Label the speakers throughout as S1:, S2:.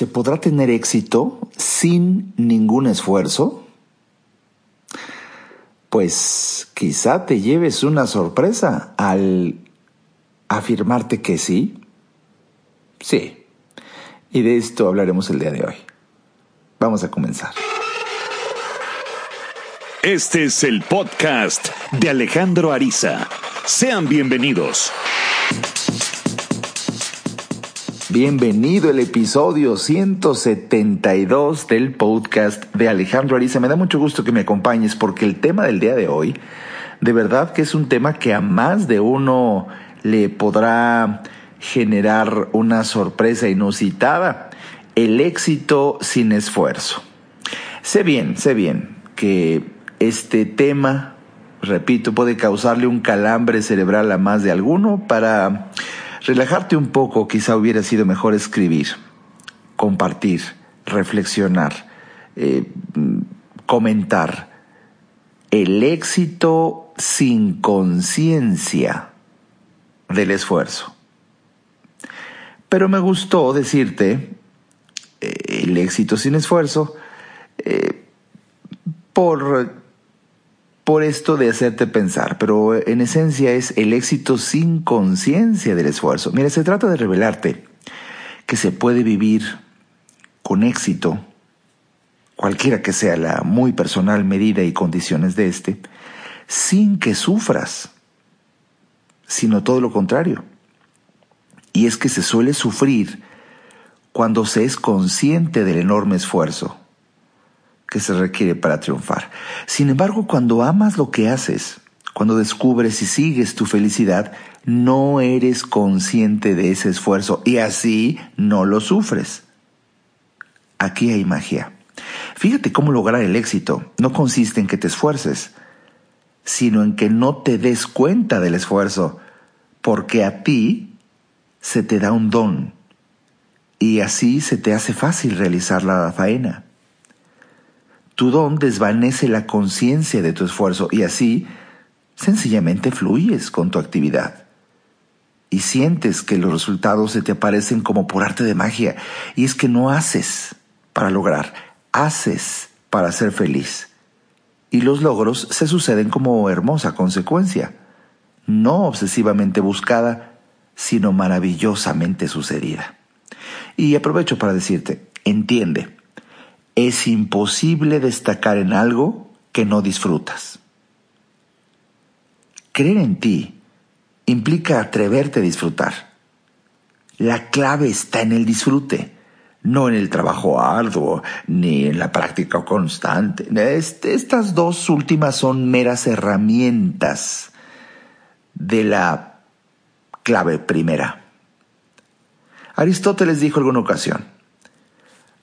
S1: ¿Se podrá tener éxito sin ningún esfuerzo? Pues quizá te lleves una sorpresa al afirmarte que sí. Sí. Y de esto hablaremos el día de hoy. Vamos a comenzar.
S2: Este es el podcast de Alejandro Ariza. Sean bienvenidos.
S1: Bienvenido al episodio 172 del podcast de Alejandro Ariza. Me da mucho gusto que me acompañes porque el tema del día de hoy, de verdad que es un tema que a más de uno le podrá generar una sorpresa inusitada. El éxito sin esfuerzo. Sé bien, sé bien que este tema, repito, puede causarle un calambre cerebral a más de alguno para relajarte un poco, quizá hubiera sido mejor escribir, compartir, reflexionar, eh, comentar. El éxito sin conciencia del esfuerzo. Pero me gustó decirte eh, el éxito sin esfuerzo eh, por por esto de hacerte pensar, pero en esencia es el éxito sin conciencia del esfuerzo. Mira, se trata de revelarte que se puede vivir con éxito, cualquiera que sea la muy personal medida y condiciones de este, sin que sufras, sino todo lo contrario. Y es que se suele sufrir cuando se es consciente del enorme esfuerzo que se requiere para triunfar. Sin embargo, cuando amas lo que haces, cuando descubres y sigues tu felicidad, no eres consciente de ese esfuerzo y así no lo sufres. Aquí hay magia. Fíjate cómo lograr el éxito no consiste en que te esfuerces, sino en que no te des cuenta del esfuerzo, porque a ti se te da un don y así se te hace fácil realizar la faena. Tu don desvanece la conciencia de tu esfuerzo y así sencillamente fluyes con tu actividad. Y sientes que los resultados se te aparecen como por arte de magia. Y es que no haces para lograr, haces para ser feliz. Y los logros se suceden como hermosa consecuencia, no obsesivamente buscada, sino maravillosamente sucedida. Y aprovecho para decirte, entiende, es imposible destacar en algo que no disfrutas. Creer en ti implica atreverte a disfrutar. La clave está en el disfrute, no en el trabajo arduo ni en la práctica constante. Estas dos últimas son meras herramientas de la clave primera. Aristóteles dijo en alguna ocasión,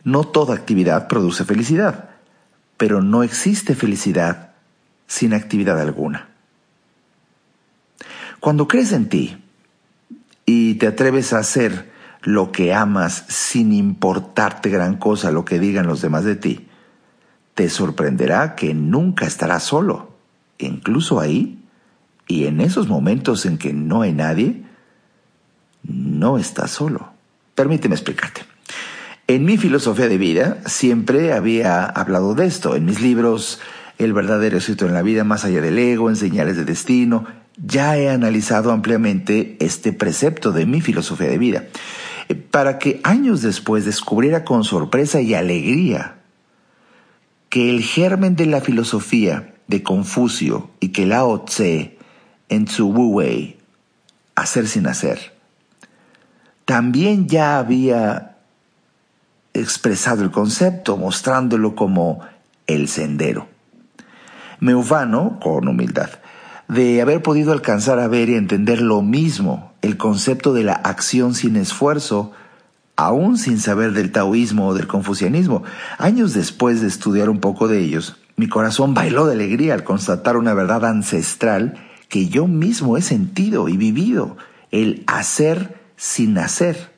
S1: no toda actividad produce felicidad, pero no existe felicidad sin actividad alguna. Cuando crees en ti y te atreves a hacer lo que amas sin importarte gran cosa lo que digan los demás de ti, te sorprenderá que nunca estarás solo. Incluso ahí, y en esos momentos en que no hay nadie, no estás solo. Permíteme explicarte. En mi filosofía de vida siempre había hablado de esto. En mis libros, El verdadero éxito en la vida, más allá del ego, en señales de destino, ya he analizado ampliamente este precepto de mi filosofía de vida. Eh, para que años después descubriera con sorpresa y alegría que el germen de la filosofía de Confucio y que Lao Tse en su Wu Wei, hacer sin hacer, también ya había expresado el concepto, mostrándolo como el sendero. Me ufano, con humildad, de haber podido alcanzar a ver y entender lo mismo, el concepto de la acción sin esfuerzo, aún sin saber del taoísmo o del confucianismo. Años después de estudiar un poco de ellos, mi corazón bailó de alegría al constatar una verdad ancestral que yo mismo he sentido y vivido, el hacer sin hacer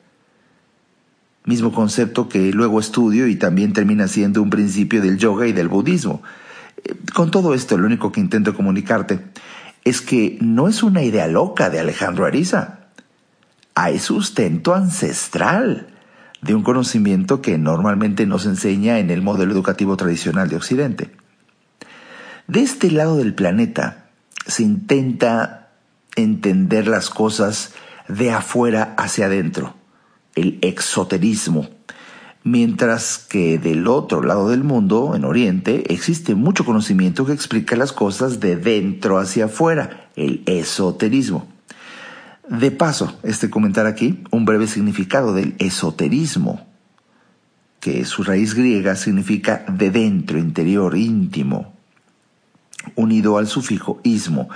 S1: mismo concepto que luego estudio y también termina siendo un principio del yoga y del budismo. Eh, con todo esto, lo único que intento comunicarte es que no es una idea loca de Alejandro Ariza. Hay sustento ancestral, de un conocimiento que normalmente no se enseña en el modelo educativo tradicional de Occidente. De este lado del planeta se intenta entender las cosas de afuera hacia adentro, el exoterismo, mientras que del otro lado del mundo, en Oriente, existe mucho conocimiento que explica las cosas de dentro hacia afuera, el esoterismo. De paso, este comentar aquí un breve significado del esoterismo, que su raíz griega significa de dentro, interior, íntimo, unido al sufijo ismo.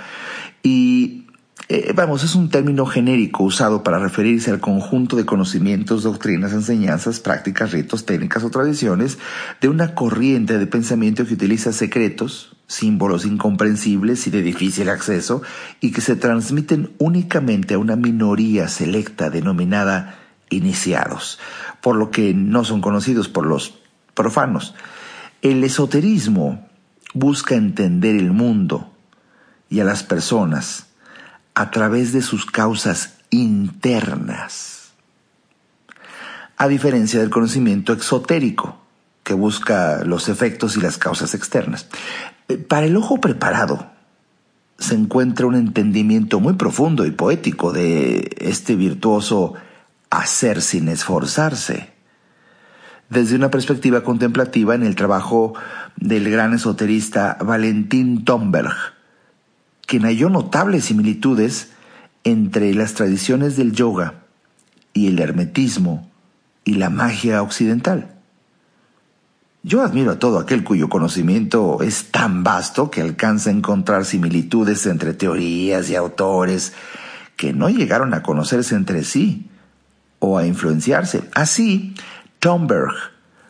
S1: Y eh, vamos, es un término genérico usado para referirse al conjunto de conocimientos, doctrinas, enseñanzas, prácticas, ritos, técnicas o tradiciones de una corriente de pensamiento que utiliza secretos, símbolos incomprensibles y de difícil acceso y que se transmiten únicamente a una minoría selecta denominada iniciados, por lo que no son conocidos por los profanos. El esoterismo busca entender el mundo y a las personas a través de sus causas internas. A diferencia del conocimiento exotérico, que busca los efectos y las causas externas. Eh, para el ojo preparado se encuentra un entendimiento muy profundo y poético de este virtuoso hacer sin esforzarse. Desde una perspectiva contemplativa en el trabajo del gran esoterista Valentín Tomberg, quien halló notables similitudes entre las tradiciones del yoga y el hermetismo y la magia occidental. Yo admiro a todo aquel cuyo conocimiento es tan vasto que alcanza a encontrar similitudes entre teorías y autores que no llegaron a conocerse entre sí o a influenciarse. Así, Tomberg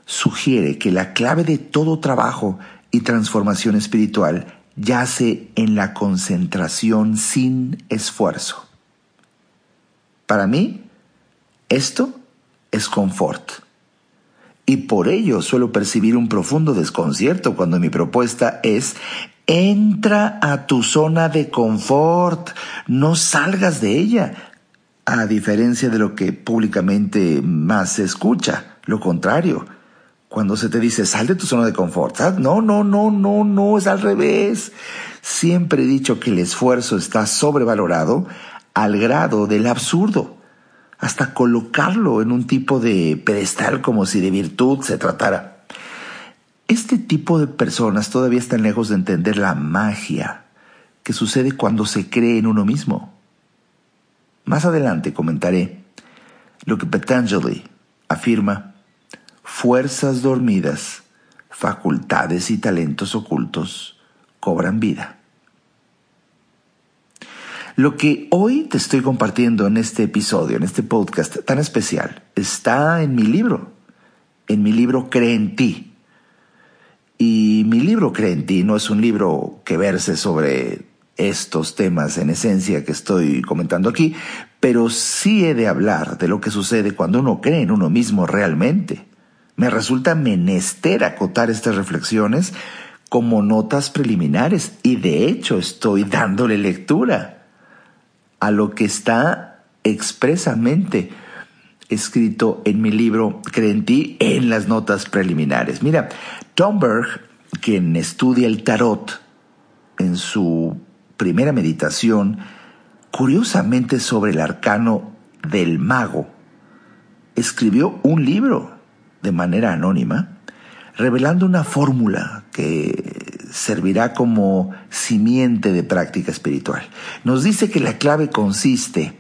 S1: sugiere que la clave de todo trabajo y transformación espiritual yace en la concentración sin esfuerzo. Para mí, esto es confort. Y por ello suelo percibir un profundo desconcierto cuando mi propuesta es entra a tu zona de confort, no salgas de ella, a diferencia de lo que públicamente más se escucha, lo contrario, cuando se te dice, sal de tu zona de confort. No, no, no, no, no, es al revés. Siempre he dicho que el esfuerzo está sobrevalorado al grado del absurdo, hasta colocarlo en un tipo de pedestal como si de virtud se tratara. Este tipo de personas todavía están lejos de entender la magia que sucede cuando se cree en uno mismo. Más adelante comentaré lo que Patanjali afirma fuerzas dormidas, facultades y talentos ocultos cobran vida. Lo que hoy te estoy compartiendo en este episodio, en este podcast tan especial, está en mi libro, en mi libro Cree en ti. Y mi libro Cree en ti no es un libro que verse sobre estos temas en esencia que estoy comentando aquí, pero sí he de hablar de lo que sucede cuando uno cree en uno mismo realmente me resulta menester acotar estas reflexiones como notas preliminares y de hecho estoy dándole lectura a lo que está expresamente escrito en mi libro Cree en las notas preliminares. Mira, Tom Berg, quien estudia el tarot en su primera meditación, curiosamente sobre el arcano del mago, escribió un libro de manera anónima, revelando una fórmula que servirá como simiente de práctica espiritual. Nos dice que la clave consiste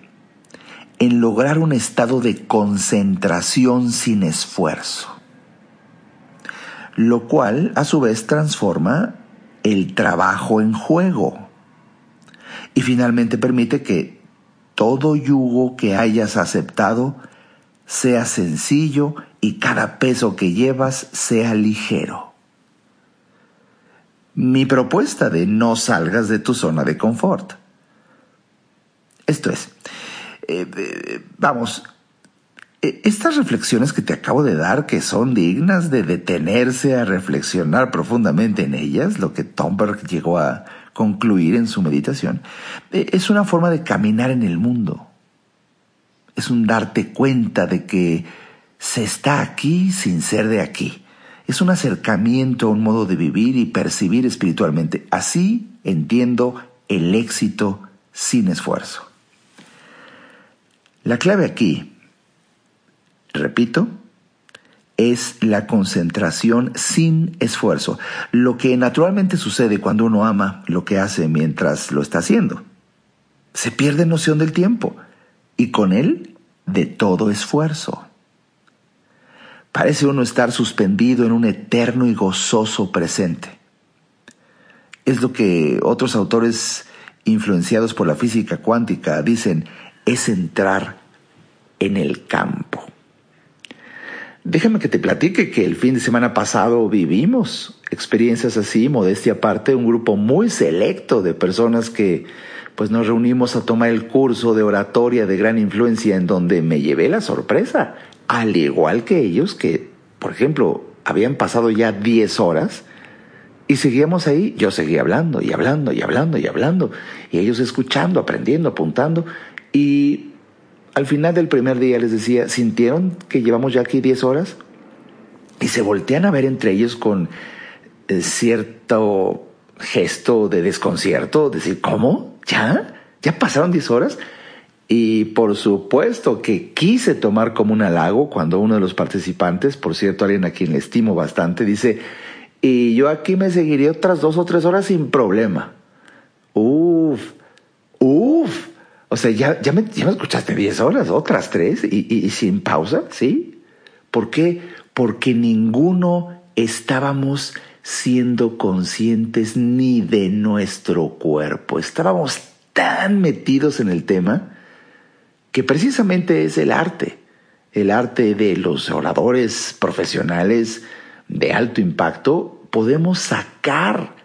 S1: en lograr un estado de concentración sin esfuerzo, lo cual a su vez transforma el trabajo en juego y finalmente permite que todo yugo que hayas aceptado sea sencillo y cada peso que llevas sea ligero. Mi propuesta de no salgas de tu zona de confort. Esto es, eh, eh, vamos, eh, estas reflexiones que te acabo de dar, que son dignas de detenerse a reflexionar profundamente en ellas, lo que Tomberg llegó a concluir en su meditación, es una forma de caminar en el mundo. Es un darte cuenta de que se está aquí sin ser de aquí. Es un acercamiento a un modo de vivir y percibir espiritualmente. Así entiendo el éxito sin esfuerzo. La clave aquí, repito, es la concentración sin esfuerzo, lo que naturalmente sucede cuando uno ama lo que hace mientras lo está haciendo. Se pierde noción del tiempo y con él de todo esfuerzo. Parece uno estar suspendido en un eterno y gozoso presente. Es lo que otros autores influenciados por la física cuántica dicen, es entrar en el campo. Déjame que te platique que el fin de semana pasado vivimos experiencias así, modestia aparte, un grupo muy selecto de personas que pues nos reunimos a tomar el curso de oratoria de gran influencia en donde me llevé la sorpresa, al igual que ellos que, por ejemplo, habían pasado ya 10 horas y seguíamos ahí, yo seguía hablando y hablando y hablando y hablando y ellos escuchando, aprendiendo, apuntando y al final del primer día les decía, ¿sintieron que llevamos ya aquí 10 horas? Y se voltean a ver entre ellos con eh, cierto gesto de desconcierto, decir, ¿cómo? ¿Ya? ¿Ya pasaron 10 horas? Y por supuesto que quise tomar como un halago cuando uno de los participantes, por cierto, alguien a quien le estimo bastante, dice, y yo aquí me seguiría otras dos o tres horas sin problema. Uf, uf. O sea, ya, ya, me, ya me escuchaste 10 horas, otras tres, y, y, sin pausa, ¿sí? ¿Por qué? Porque ninguno estábamos siendo conscientes ni de nuestro cuerpo. Estábamos tan metidos en el tema que precisamente es el arte, el arte de los oradores profesionales de alto impacto, podemos sacar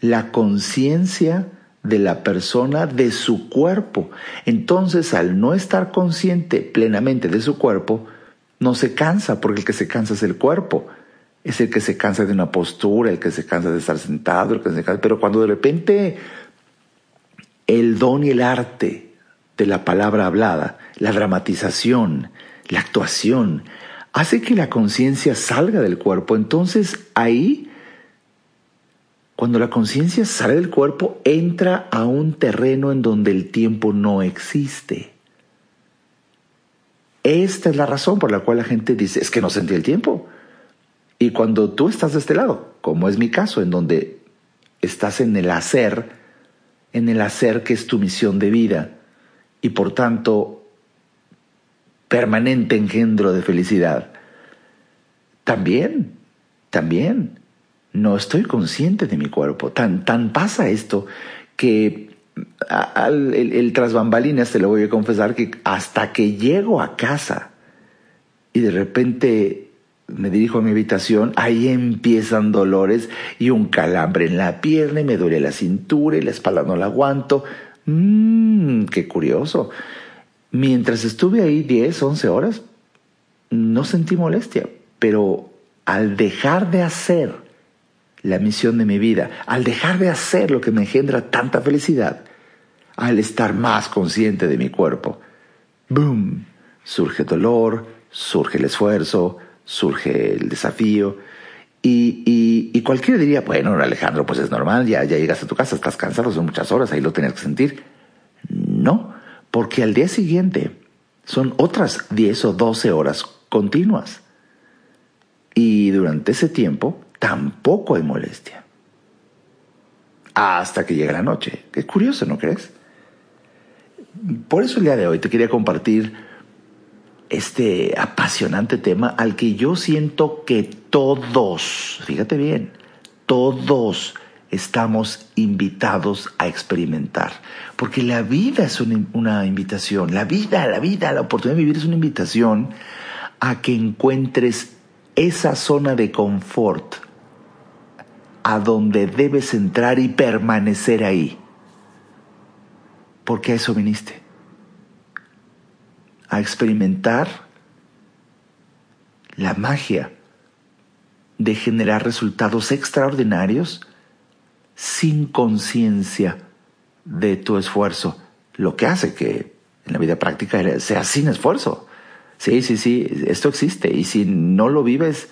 S1: la conciencia de la persona de su cuerpo. Entonces, al no estar consciente plenamente de su cuerpo, no se cansa, porque el que se cansa es el cuerpo. Es el que se cansa de una postura, el que se cansa de estar sentado, el que se cansa. Pero cuando de repente el don y el arte de la palabra hablada, la dramatización, la actuación, hace que la conciencia salga del cuerpo, entonces ahí cuando la conciencia sale del cuerpo, entra a un terreno en donde el tiempo no existe. Esta es la razón por la cual la gente dice, es que no sentí el tiempo. Y cuando tú estás de este lado, como es mi caso, en donde estás en el hacer, en el hacer que es tu misión de vida, y por tanto permanente engendro de felicidad, también, también no estoy consciente de mi cuerpo. Tan, tan pasa esto que al, el, el tras bambalinas te lo voy a confesar que hasta que llego a casa y de repente me dirijo a mi habitación, ahí empiezan dolores y un calambre en la pierna y me duele la cintura y la espalda no la aguanto. Mmm, qué curioso. Mientras estuve ahí 10, 11 horas, no sentí molestia, pero al dejar de hacer la misión de mi vida, al dejar de hacer lo que me engendra tanta felicidad, al estar más consciente de mi cuerpo, ¡boom! Surge dolor, surge el esfuerzo, surge el desafío. Y, y, cualquiera diría, bueno, Alejandro, pues es normal, ya, ya llegas a tu casa, estás cansado, son muchas horas, ahí lo tienes que sentir. No, porque al día siguiente son otras 10 o 12 horas continuas. Y durante ese tiempo tampoco hay molestia. Hasta que llega la noche. Qué curioso, ¿no crees? Por eso el día de hoy te quería compartir este apasionante tema al que yo siento que todos, fíjate bien, todos estamos invitados a experimentar. Porque la vida es una, invitación, la vida, la vida, la oportunidad de vivir es una invitación a que encuentres esa zona de confort a donde debes entrar y permanecer ahí. Porque a eso viniste. A experimentar la magia de generar resultados extraordinarios sin conciencia de tu esfuerzo, lo que hace que en la vida práctica sea sin esfuerzo. Sí, sí, sí, esto existe. Y si no lo vives,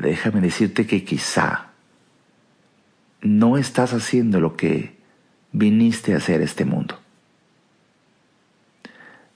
S1: déjame decirte que quizá no estás haciendo lo que viniste a hacer este mundo.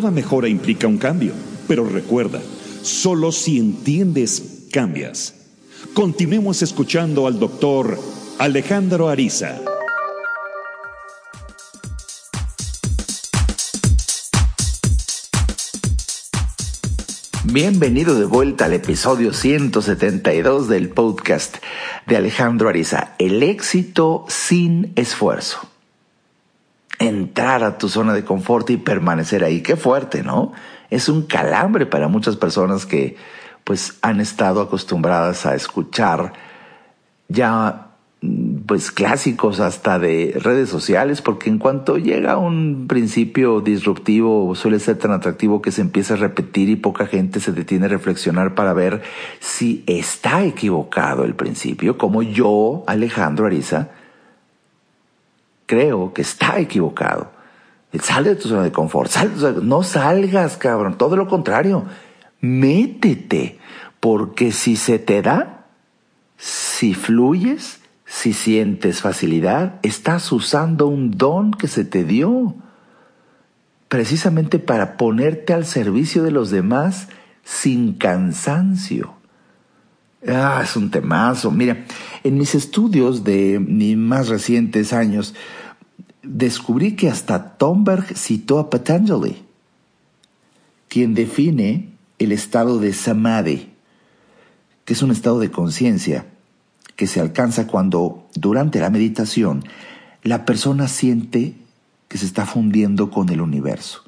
S2: Toda mejora implica un cambio, pero recuerda, solo si entiendes, cambias. Continuemos escuchando al doctor Alejandro Ariza.
S1: Bienvenido de vuelta al episodio 172 del podcast de Alejandro Ariza, el éxito sin esfuerzo. Entrar a tu zona de confort y permanecer ahí, qué fuerte, ¿no? Es un calambre para muchas personas que pues han estado acostumbradas a escuchar ya pues clásicos hasta de redes sociales, porque en cuanto llega un principio disruptivo suele ser tan atractivo que se empieza a repetir y poca gente se detiene a reflexionar para ver si está equivocado el principio, como yo, Alejandro Ariza, creo que está equivocado. Sale de tu zona de confort, no salgas, cabrón, todo lo contrario, métete, porque si se te da, si fluyes, si sientes facilidad, estás usando un don que se te dio precisamente para ponerte al servicio de los demás sin cansancio. Ah, es un temazo. Mira, en mis estudios de mis más recientes años, descubrí que hasta Thomberg citó a Patanjali, quien define el estado de samadhi, que es un estado de conciencia que se alcanza cuando durante la meditación la persona siente que se está fundiendo con el universo,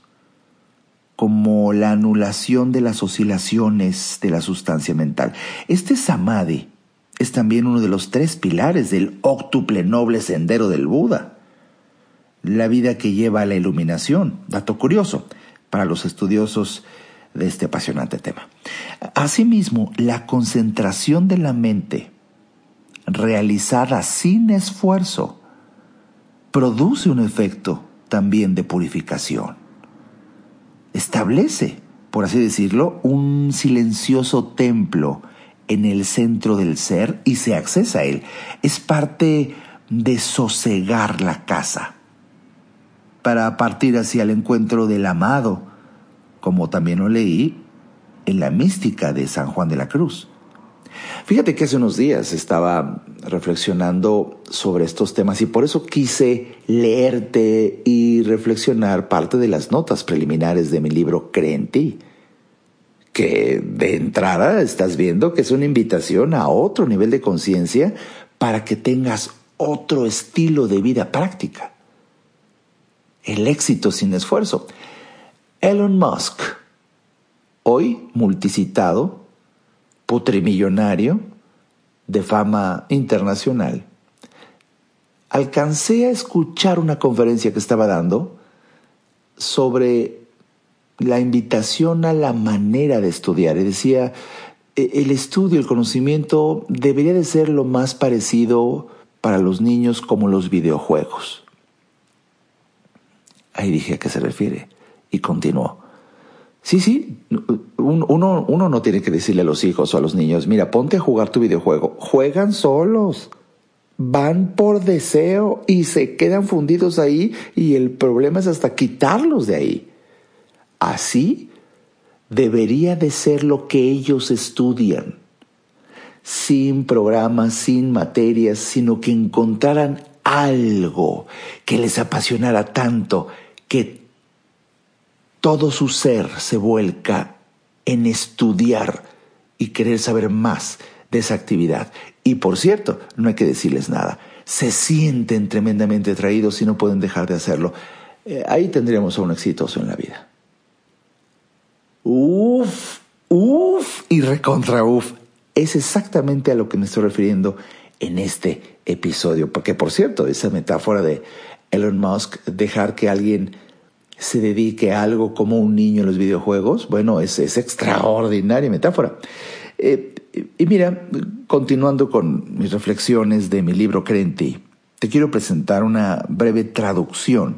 S1: como la anulación de las oscilaciones de la sustancia mental. Este samadhi es también uno de los tres pilares del octuple noble sendero del Buda, la vida que lleva a la iluminación. Dato curioso para los estudiosos de este apasionante tema. Asimismo, la concentración de la mente realizada sin esfuerzo, produce un efecto también de purificación. Establece, por así decirlo, un silencioso templo en el centro del ser y se accesa a él. Es parte de sosegar la casa para partir hacia el encuentro del amado, como también lo leí en la mística de San Juan de la Cruz. Fíjate que hace unos días estaba reflexionando sobre estos temas y por eso quise leerte y reflexionar parte de las notas preliminares de mi libro Cree en ti, que de entrada estás viendo que es una invitación a otro nivel de conciencia para que tengas otro estilo de vida práctica. El éxito sin esfuerzo. Elon Musk, hoy multicitado, putrimillonario de fama internacional, alcancé a escuchar una conferencia que estaba dando sobre la invitación a la manera de estudiar. Y decía, e-, el estudio, el conocimiento debería de ser lo más parecido para los niños como los videojuegos. Ahí dije a qué se refiere y continuó. Sí, sí, uno, uno no tiene que decirle a los hijos o a los niños, mira, ponte a jugar tu videojuego. Juegan solos, van por deseo y se quedan fundidos ahí y el problema es hasta quitarlos de ahí. Así debería de ser lo que ellos estudian, sin programas, sin materias, sino que encontraran algo que les apasionara tanto que todo su ser se vuelca en estudiar y querer saber más de esa actividad. Y por cierto, no hay que decirles nada, se sienten tremendamente atraídos y no pueden dejar de hacerlo. Eh, ahí tendríamos a un exitoso en la vida. Uf, uf y recontra uf. Es exactamente a lo que me estoy refiriendo en este episodio. Porque, por cierto, esa metáfora de Elon Musk, dejar que alguien se dedique a algo como un niño en los videojuegos, bueno, es, es extraordinaria metáfora. Eh, y mira, continuando con mis reflexiones de mi libro Crenti, te quiero presentar una breve traducción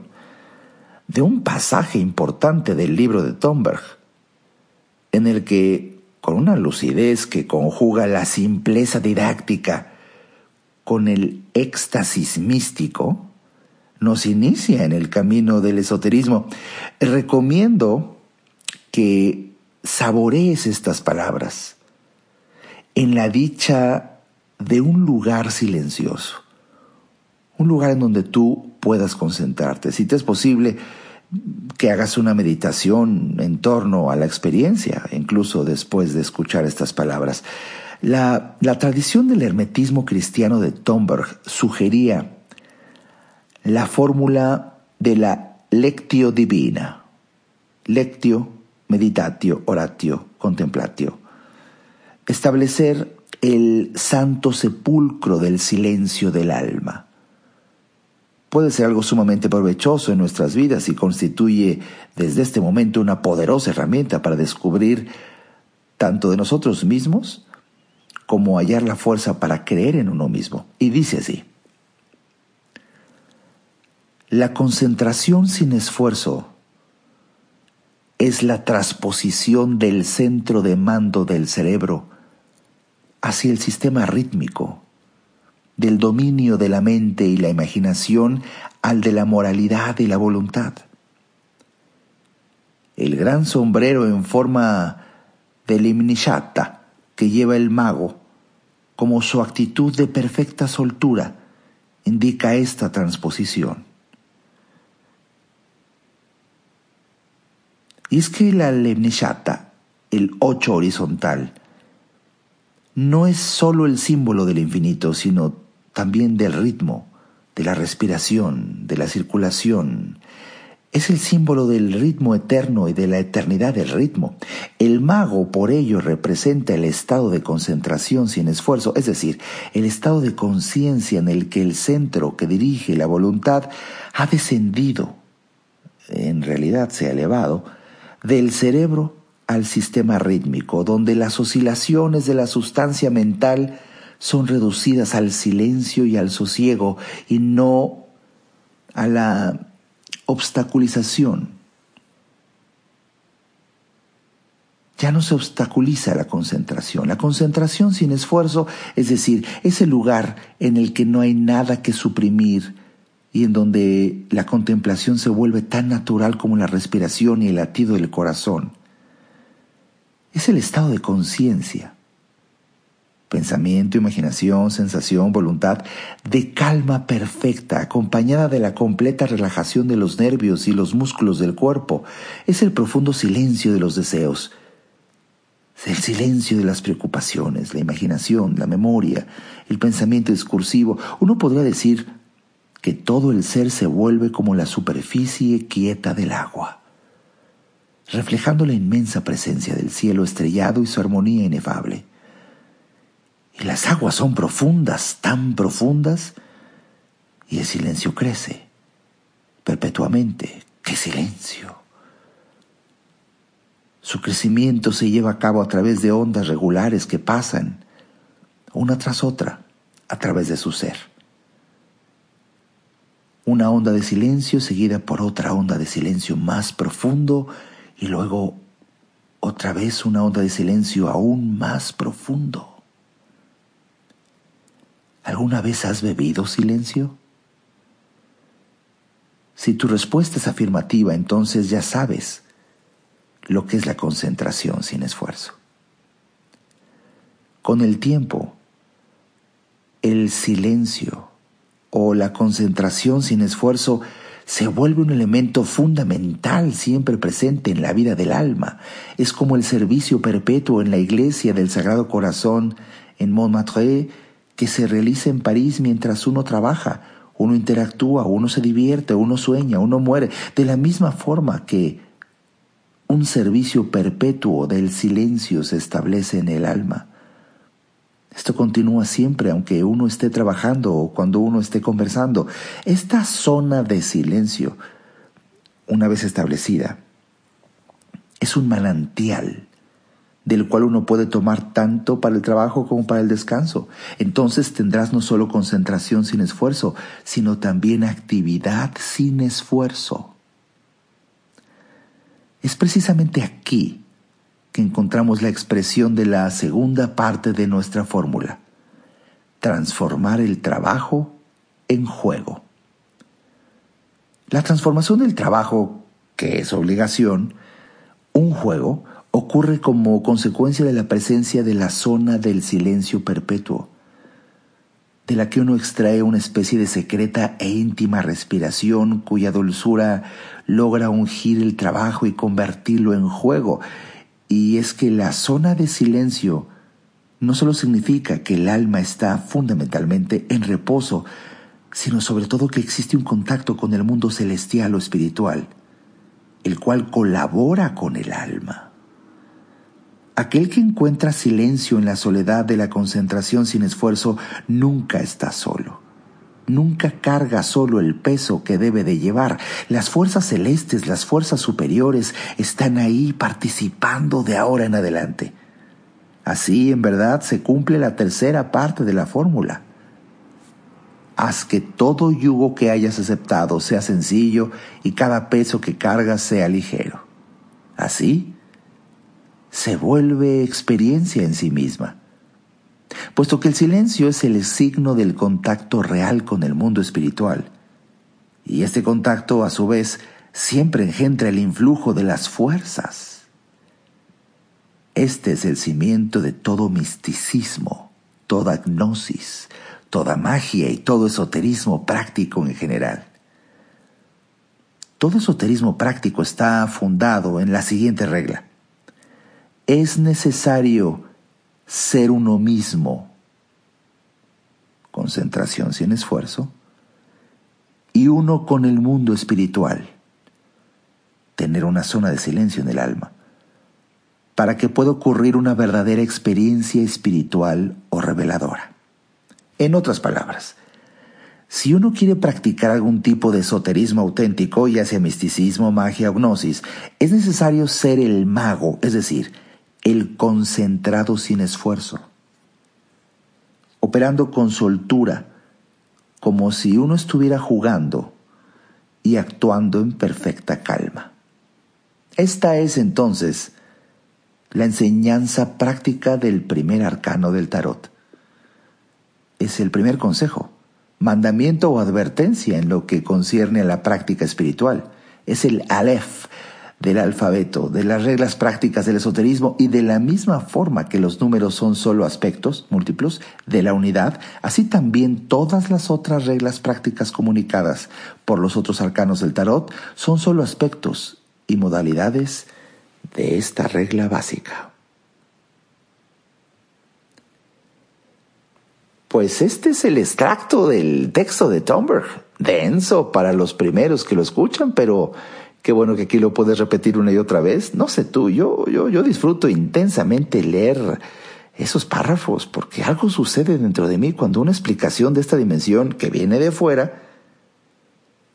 S1: de un pasaje importante del libro de Thomberg, en el que, con una lucidez que conjuga la simpleza didáctica con el éxtasis místico, nos inicia en el camino del esoterismo. Recomiendo que saborees estas palabras en la dicha de un lugar silencioso, un lugar en donde tú puedas concentrarte. Si te es posible, que hagas una meditación en torno a la experiencia, incluso después de escuchar estas palabras. La, tradición del hermetismo cristiano de Thomberg sugería la fórmula de la lectio divina. Lectio, meditatio, oratio, contemplatio. Establecer el santo sepulcro del silencio del alma. Puede ser algo sumamente provechoso en nuestras vidas y constituye desde este momento una poderosa herramienta para descubrir tanto de nosotros mismos como hallar la fuerza para creer en uno mismo. Y dice así, la concentración sin esfuerzo es la transposición del centro de mando del cerebro hacia el sistema rítmico, del dominio de la mente y la imaginación al de la moralidad y la voluntad. El gran sombrero en forma de limnishata que lleva el mago, como su actitud de perfecta soltura, indica esta transposición. Y es que la lemnishata, el ocho horizontal, no es sólo el símbolo del infinito, sino también del ritmo, de la respiración, de la circulación. Es el símbolo del ritmo eterno y de la eternidad del ritmo. El mago por ello representa el estado de concentración sin esfuerzo, es decir, el estado de conciencia en el que el centro que dirige la voluntad ha descendido, en realidad se ha elevado, del cerebro al sistema rítmico, donde las oscilaciones de la sustancia mental son reducidas al silencio y al sosiego y no a la obstaculización. Ya no se obstaculiza la concentración. La concentración sin esfuerzo, es decir, es el lugar en el que no hay nada que suprimir, y en donde la contemplación se vuelve tan natural como la respiración y el latido del corazón. Es el estado de conciencia, pensamiento, imaginación, sensación, voluntad, de calma perfecta, acompañada de la completa relajación de los nervios y los músculos del cuerpo. Es el profundo silencio de los deseos, el silencio de las preocupaciones, la imaginación, la memoria, el pensamiento discursivo. Uno podría decir que todo el ser se vuelve como la superficie quieta del agua, reflejando la inmensa presencia del cielo estrellado y su armonía inefable. Y las aguas son profundas, tan profundas, y el silencio crece perpetuamente. ¡Qué silencio! Su crecimiento se lleva a cabo a través de ondas regulares que pasan, una tras otra, a través de su ser una onda de silencio seguida por otra onda de silencio más profundo y luego otra vez una onda de silencio aún más profundo. ¿Alguna vez has bebido silencio? Si tu respuesta es afirmativa, entonces ya sabes lo que es la concentración sin esfuerzo. Con el tiempo, el silencio o la concentración sin esfuerzo se vuelve un elemento fundamental siempre presente en la vida del alma. Es como el servicio perpetuo en la iglesia del Sagrado Corazón en Montmartre que se realiza en París mientras uno trabaja, uno interactúa, uno se divierte, uno sueña, uno muere, de la misma forma que un servicio perpetuo del silencio se establece en el alma. Esto continúa siempre, aunque uno esté trabajando o cuando uno esté conversando. Esta zona de silencio, una vez establecida, es un manantial del cual uno puede tomar tanto para el trabajo como para el descanso. Entonces tendrás no solo concentración sin esfuerzo, sino también actividad sin esfuerzo. Es precisamente aquí que encontramos la expresión de la segunda parte de nuestra fórmula, transformar el trabajo en juego. La transformación del trabajo, que es obligación, un juego, ocurre como consecuencia de la presencia de la zona del silencio perpetuo, de la que uno extrae una especie de secreta e íntima respiración cuya dulzura logra ungir el trabajo y convertirlo en juego, y es que la zona de silencio no solo significa que el alma está fundamentalmente en reposo, sino sobre todo que existe un contacto con el mundo celestial o espiritual, el cual colabora con el alma. Aquel que encuentra silencio en la soledad de la concentración sin esfuerzo nunca está solo nunca carga solo el peso que debe de llevar. Las fuerzas celestes, las fuerzas superiores están ahí participando de ahora en adelante. Así, en verdad, se cumple la tercera parte de la fórmula. Haz que todo yugo que hayas aceptado sea sencillo y cada peso que cargas sea ligero. Así, se vuelve experiencia en sí misma puesto que el silencio es el signo del contacto real con el mundo espiritual. Y este contacto, a su vez, siempre engendra el influjo de las fuerzas. Este es el cimiento de todo misticismo, toda gnosis, toda magia y todo esoterismo práctico en general. Todo esoterismo práctico está fundado en la siguiente regla. Es necesario ser uno mismo, concentración sin esfuerzo, y uno con el mundo espiritual, tener una zona de silencio en el alma, para que pueda ocurrir una verdadera experiencia espiritual o reveladora. En otras palabras, si uno quiere practicar algún tipo de esoterismo auténtico, ya sea misticismo, magia o gnosis, es necesario ser el mago, es decir, el concentrado sin esfuerzo, operando con soltura, como si uno estuviera jugando y actuando en perfecta calma. Esta es entonces la enseñanza práctica del primer arcano del tarot. Es el primer consejo, mandamiento o advertencia en lo que concierne a la práctica espiritual. Es el Aleph, del alfabeto, de las reglas prácticas del esoterismo y de la misma forma que los números son solo aspectos múltiplos de la unidad, así también todas las otras reglas prácticas comunicadas por los otros arcanos del tarot son solo aspectos y modalidades de esta regla básica. Pues este es el extracto del texto de Tomberg, denso para los primeros que lo escuchan, pero Qué bueno que aquí lo puedes repetir una y otra vez. No sé tú, yo, yo, yo disfruto intensamente leer esos párrafos porque algo sucede dentro de mí cuando una explicación de esta dimensión que viene de fuera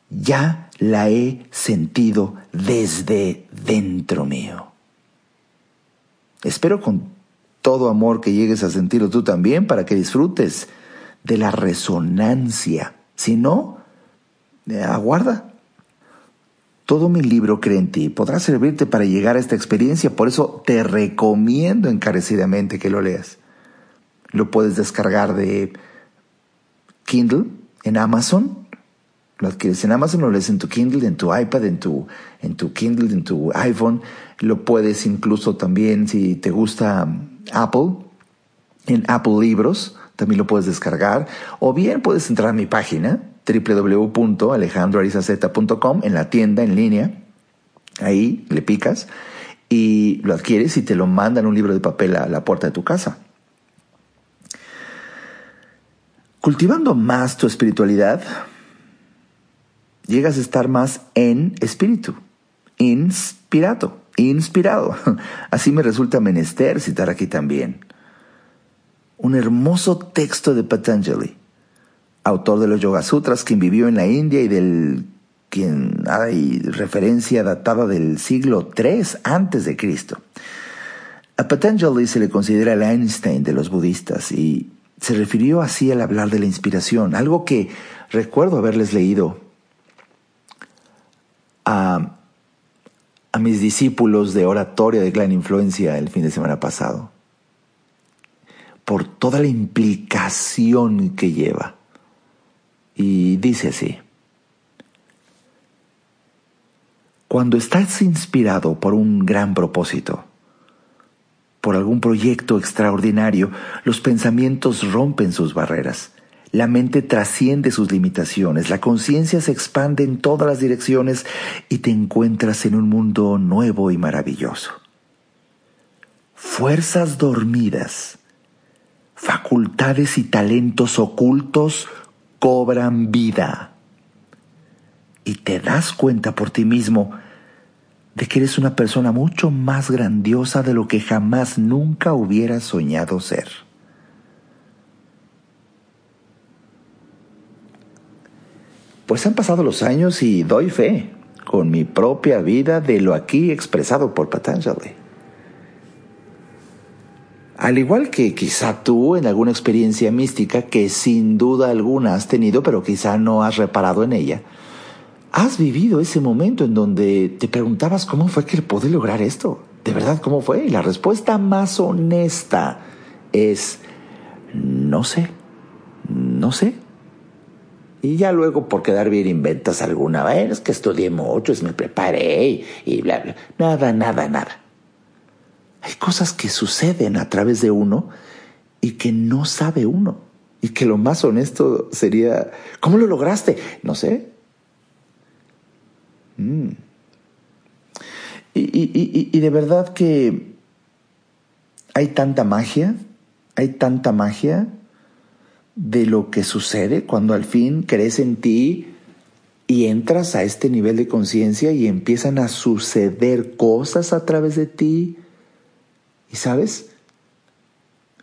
S1: ya la he sentido desde dentro mío. Espero con todo amor que llegues a sentirlo tú también para que disfrutes de la resonancia. Si no, eh, aguarda, todo mi libro Cree en ti podrá servirte para llegar a esta experiencia, por eso te recomiendo encarecidamente que lo leas. Lo puedes descargar de Kindle en Amazon, Lo adquieres en Amazon, lo lees en tu Kindle, en tu iPad, en tu, en tu Kindle, en tu iPhone. Lo puedes incluso también, si te gusta Apple, en Apple Libros, también lo puedes descargar. O bien puedes entrar a mi página, www.alejandroarizaz.com, en la tienda en línea. Ahí le picas y lo adquieres y te lo mandan un libro de papel a la puerta de tu casa. Cultivando más tu espiritualidad, llegas a estar más en espíritu, inspirado, inspirado. Así me resulta menester citar aquí también un hermoso texto de Patanjali, autor de los Yoga Sutras, quien vivió en la India y del quien hay referencia datada del siglo III antes de Cristo. A Patanjali se le considera el Einstein de los budistas y se refirió así al hablar de la inspiración, algo que recuerdo haberles leído a, a mis discípulos de oratoria de gran influencia el fin de semana pasado, por toda la implicación que lleva. Y dice así, cuando estás inspirado por un gran propósito, por algún proyecto extraordinario, los pensamientos rompen sus barreras. La mente trasciende sus limitaciones, la conciencia se expande en todas las direcciones y te encuentras en un mundo nuevo y maravilloso. Fuerzas dormidas, facultades y talentos ocultos cobran vida. Y te das cuenta por ti mismo de que eres una persona mucho más grandiosa de lo que jamás nunca hubieras soñado ser. Pues han pasado los años y doy fe con mi propia vida de lo aquí expresado por Patanjali. Al igual que quizá tú en alguna experiencia mística que sin duda alguna has tenido, pero quizá no has reparado en ella, ¿Has vivido ese momento en donde te preguntabas cómo fue que pude lograr esto? ¿De verdad cómo fue? Y la respuesta más honesta es, no sé, no sé. Y ya luego por quedar bien inventas alguna vez que estudié mucho, me preparé y bla, bla. Nada, nada, nada. Hay cosas que suceden a través de uno y que no sabe uno. Y que lo más honesto sería, ¿cómo lo lograste? No sé, Mm. Y, de verdad que hay tanta magia, hay tanta magia de lo que sucede cuando al fin crees en ti y entras a este nivel de conciencia y empiezan a suceder cosas a través de ti. Y sabes,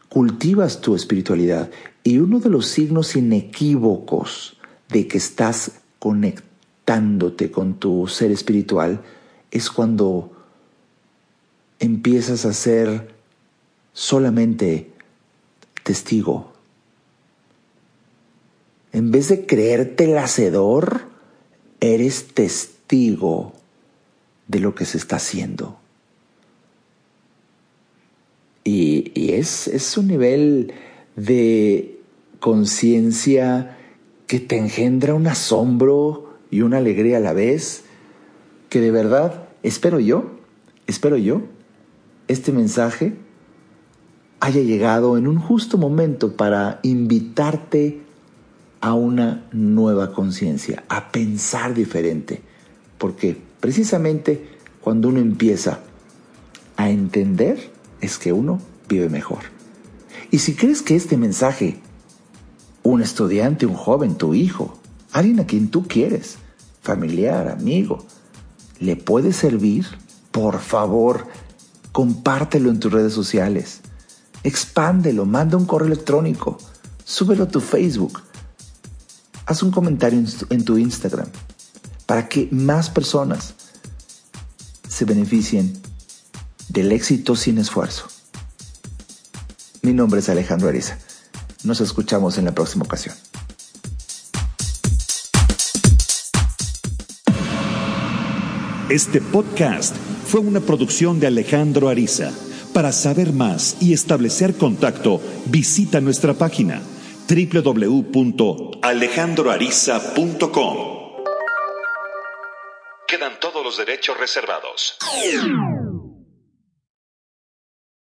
S1: cultivas tu espiritualidad. Y uno de los signos inequívocos de que estás conectado con tu ser espiritual es cuando empiezas a ser solamente testigo. En vez de creerte el hacedor, eres testigo de lo que se está haciendo. Y, es, es un nivel de conciencia que te engendra un asombro y una alegría a la vez, que de verdad espero yo, espero yo, este mensaje haya llegado en un justo momento para invitarte a una nueva conciencia, a pensar diferente, porque precisamente cuando uno empieza a entender es que uno vive mejor. Y si crees que este mensaje, un estudiante, un joven, tu hijo, alguien a quien tú quieres, familiar, amigo, le puede servir, por favor, compártelo en tus redes sociales. Expándelo, manda un correo electrónico, súbelo a tu Facebook, haz un comentario en tu Instagram para que más personas se beneficien del éxito sin esfuerzo. Mi nombre es Alejandro Ariza. Nos escuchamos en la próxima ocasión.
S2: Este podcast fue una producción de Alejandro Ariza. Para saber más y establecer contacto, visita nuestra página www.alejandroariza.com. Quedan todos los derechos reservados.